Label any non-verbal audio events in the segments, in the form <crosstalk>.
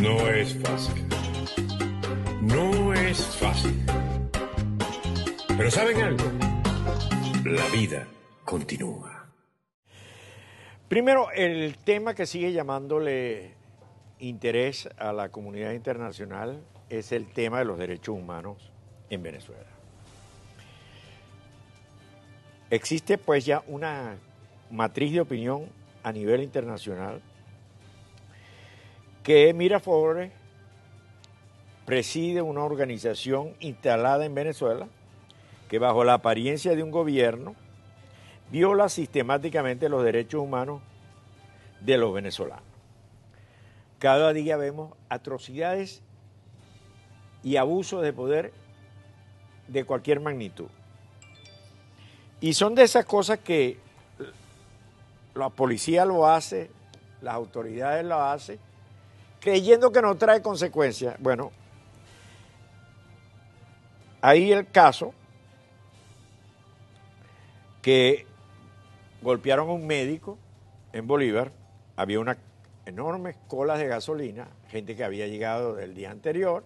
No es fácil. No es fácil. Pero ¿saben algo? La vida continúa. Primero, el tema que sigue llamándole interés a la comunidad internacional es el tema de los derechos humanos en Venezuela. Existe pues ya una matriz de opinión a nivel internacional que Miraflores preside una organización instalada en Venezuela que bajo la apariencia de un gobierno viola sistemáticamente los derechos humanos de los venezolanos. Cada día vemos atrocidades y abusos de poder de cualquier magnitud. Y son de esas cosas que la policía lo hace, las autoridades lo hacen, creyendo que no trae consecuencias. Bueno, ahí el caso que golpearon a un médico en Bolívar, había unas enormes colas de gasolina, gente que había llegado del día anterior,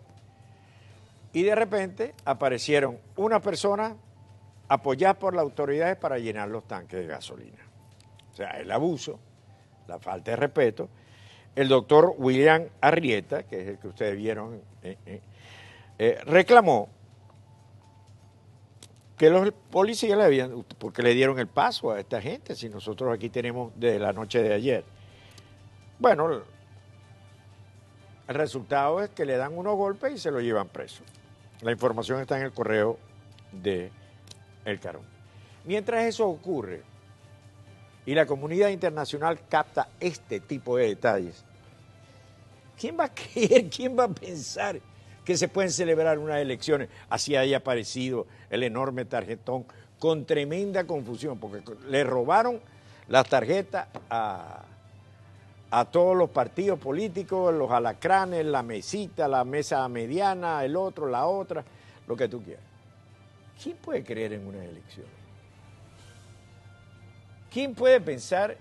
y de repente aparecieron unas personas apoyadas por las autoridades para llenar los tanques de gasolina. O sea, el abuso, la falta de respeto. El doctor William Arrieta, que es el que ustedes vieron, eh, eh, eh, reclamó que los policías le habían, porque le dieron el paso a esta gente, si nosotros aquí tenemos desde la noche de ayer. Bueno, el resultado es que le dan unos golpes y se lo llevan preso. La información está en el correo de El Carón. Mientras eso ocurre y la comunidad internacional capta este tipo de detalles, ¿quién va a <laughs> creer, quién va a pensar que se pueden celebrar unas elecciones así haya aparecido el enorme tarjetón con tremenda confusión, porque le robaron las tarjetas a, todos los partidos políticos, los alacranes, la mesita, la mesa mediana, el otro, la otra, lo que tú quieras. ¿Quién puede creer en unas elecciones? ¿Quién puede pensar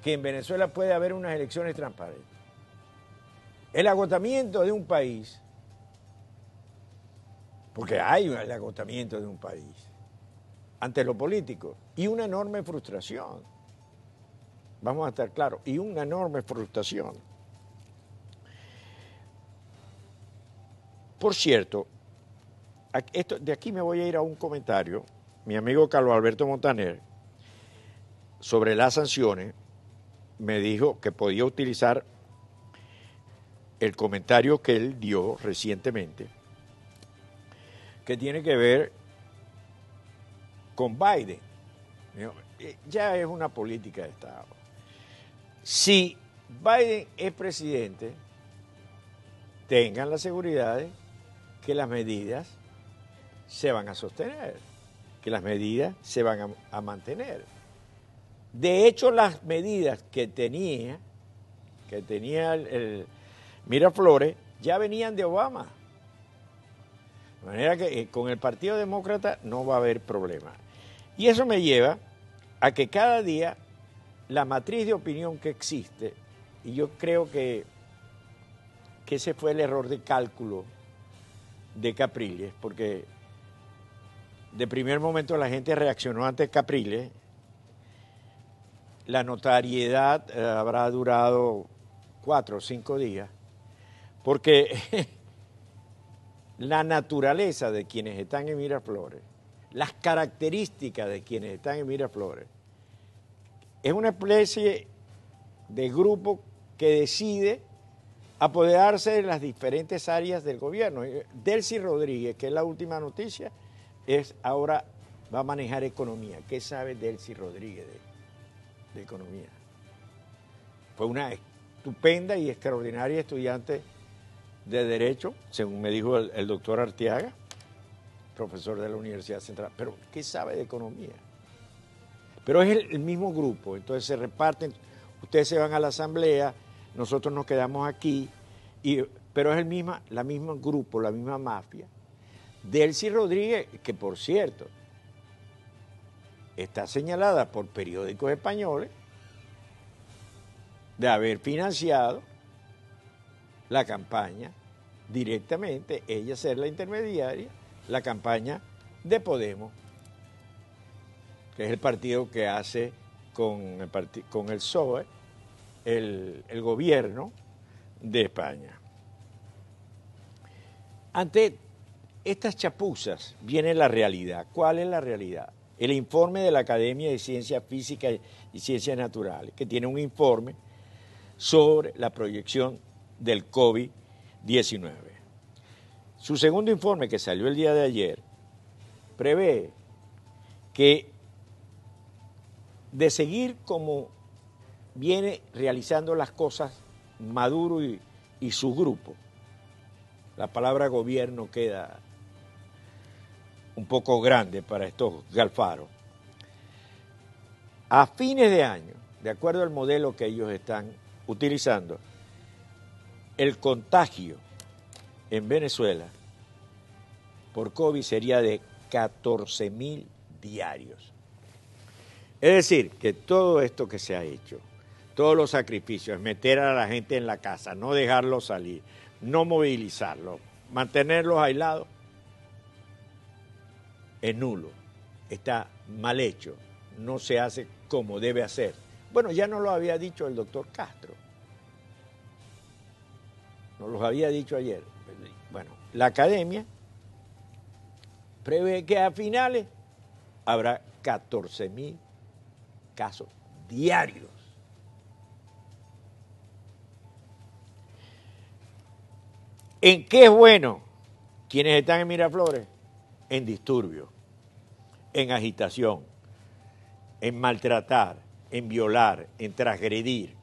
que en Venezuela puede haber unas elecciones transparentes? El agotamiento de un país porque hay el agotamiento de un país ante lo político y una enorme frustración. Vamos a estar claros, y una enorme frustración. Por cierto, de aquí me voy a ir a un comentario. Mi amigo Carlos Alberto Montaner, sobre las sanciones, me dijo que podía utilizar el comentario que él dio recientemente que tiene que ver con Biden. Eh, ya es una política de Estado. Si Biden es presidente, tengan la seguridad de que las medidas se van a sostener, que las medidas se van a, mantener. De hecho, las medidas que tenía, que tenía el Miraflores, ya venían de Obama. De manera que eh, con el Partido Demócrata no va a haber problema. Y eso me lleva a que cada día la matriz de opinión que existe, y yo creo que, que ese fue el error de cálculo de Capriles, porque de primer momento la gente reaccionó ante Capriles, la notariedad eh, habrá durado cuatro o cinco días, porque <laughs> la naturaleza de quienes están en Miraflores, las características de quienes están en Miraflores, es una especie de grupo que decide apoderarse de las diferentes áreas del gobierno. Delcy Rodríguez, que es la última noticia, es ahora va a manejar economía. ¿Qué sabe Delcy Rodríguez de, de economía? Fue una estupenda y extraordinaria estudiante de Derecho, según me dijo el, doctor Arteaga, profesor de la Universidad Central. Pero, ¿qué sabe de economía? Pero es el, mismo grupo, entonces se reparten, ustedes se van a la asamblea, nosotros nos quedamos aquí, y, pero es el misma, la misma grupo, la misma mafia. Delcy Rodríguez, que por cierto, está señalada por periódicos españoles de haber financiado la campaña directamente, ella ser la intermediaria, la campaña de Podemos, que es el partido que hace con el, con PSOE el gobierno de España. Ante estas chapuzas viene la realidad. ¿Cuál es la realidad? El informe de la Academia de Ciencias Físicas y Ciencias Naturales, que tiene un informe sobre la proyección del COVID-19. Su segundo informe, que salió el día de ayer, prevé que de seguir como viene realizando las cosas Maduro y, su grupo, la palabra gobierno queda un poco grande para estos galfaros. A fines de año, de acuerdo al modelo que ellos están utilizando, el contagio en Venezuela por COVID sería de 14 mil diarios. Es decir, que todo esto que se ha hecho, todos los sacrificios, meter a la gente en la casa, no dejarlos salir, no movilizarlos, mantenerlos aislados, es nulo, está mal hecho, no se hace como debe hacer. Bueno, ya no lo había dicho el doctor Castro, nos lo había dicho ayer. Bueno, la academia prevé que a finales habrá 14 mil casos diarios. ¿En qué es bueno quienes están en Miraflores? En disturbio, en agitación, en maltratar, en violar, en transgredir.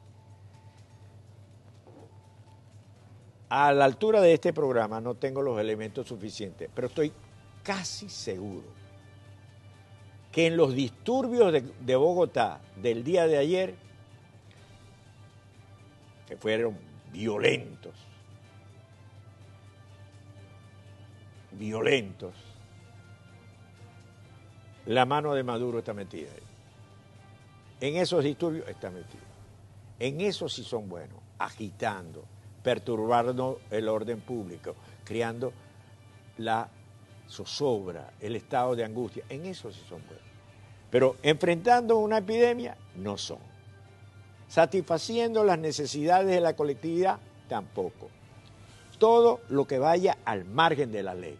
A la altura de este programa no tengo los elementos suficientes, pero estoy casi seguro que en los disturbios de, de Bogotá del día de ayer, que fueron violentos, violentos, la mano de Maduro está metida ahí. En esos disturbios está metido. En eso sí son buenos, agitando, perturbando el orden público, creando la zozobra, el estado de angustia. En eso sí son buenos. Pero enfrentando una epidemia, no son. Satisfaciendo las necesidades de la colectividad, tampoco. Todo lo que vaya al margen de la ley,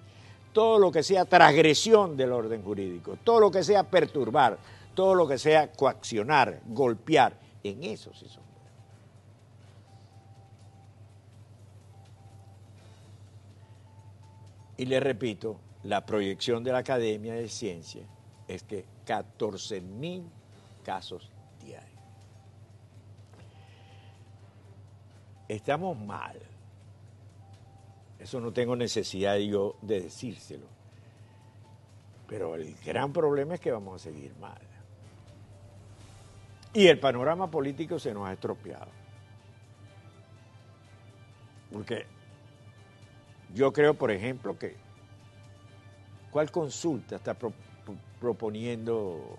todo lo que sea transgresión del orden jurídico, todo lo que sea perturbar, todo lo que sea coaccionar, golpear, en eso sí son. Y le repito, la proyección de la Academia de Ciencias es que 14 mil casos diarios. Estamos mal. Eso no tengo necesidad yo de decírselo. Pero el gran problema es que vamos a seguir mal. Y el panorama político se nos ha estropeado. Porque yo creo, por ejemplo, que ¿cuál consulta está pro, pro, proponiendo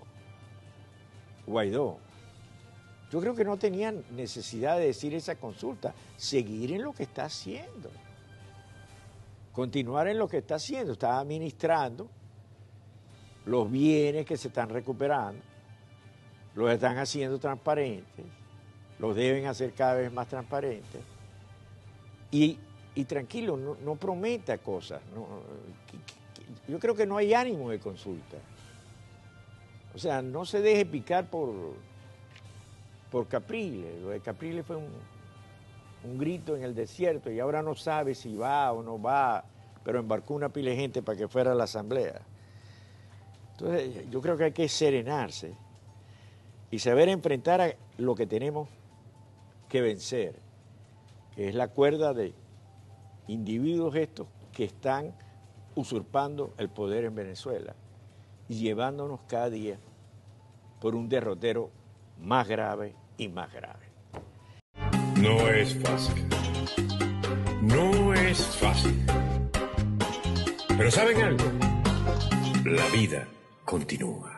Guaidó? Yo creo que no tenían necesidad de decir esa consulta, seguir en lo que está haciendo, continuar en lo que está haciendo, está administrando los bienes que se están recuperando, los están haciendo transparentes, los deben hacer cada vez más transparentes. Y y tranquilo, no, prometa cosas. Yo creo que no hay ánimo de consulta. O sea, no se deje picar por, por Capriles. Lo de Capriles fue un, un grito en el desierto y ahora no sabe si va o no va, pero embarcó una pila gente para que fuera a la asamblea. Entonces, yo creo que hay que serenarse y saber enfrentar a lo que tenemos que vencer, que es la cuerda de individuos estos que están usurpando el poder en Venezuela y llevándonos cada día por un derrotero más grave y más grave. No es fácil. No es fácil. Pero ¿saben algo? La vida continúa.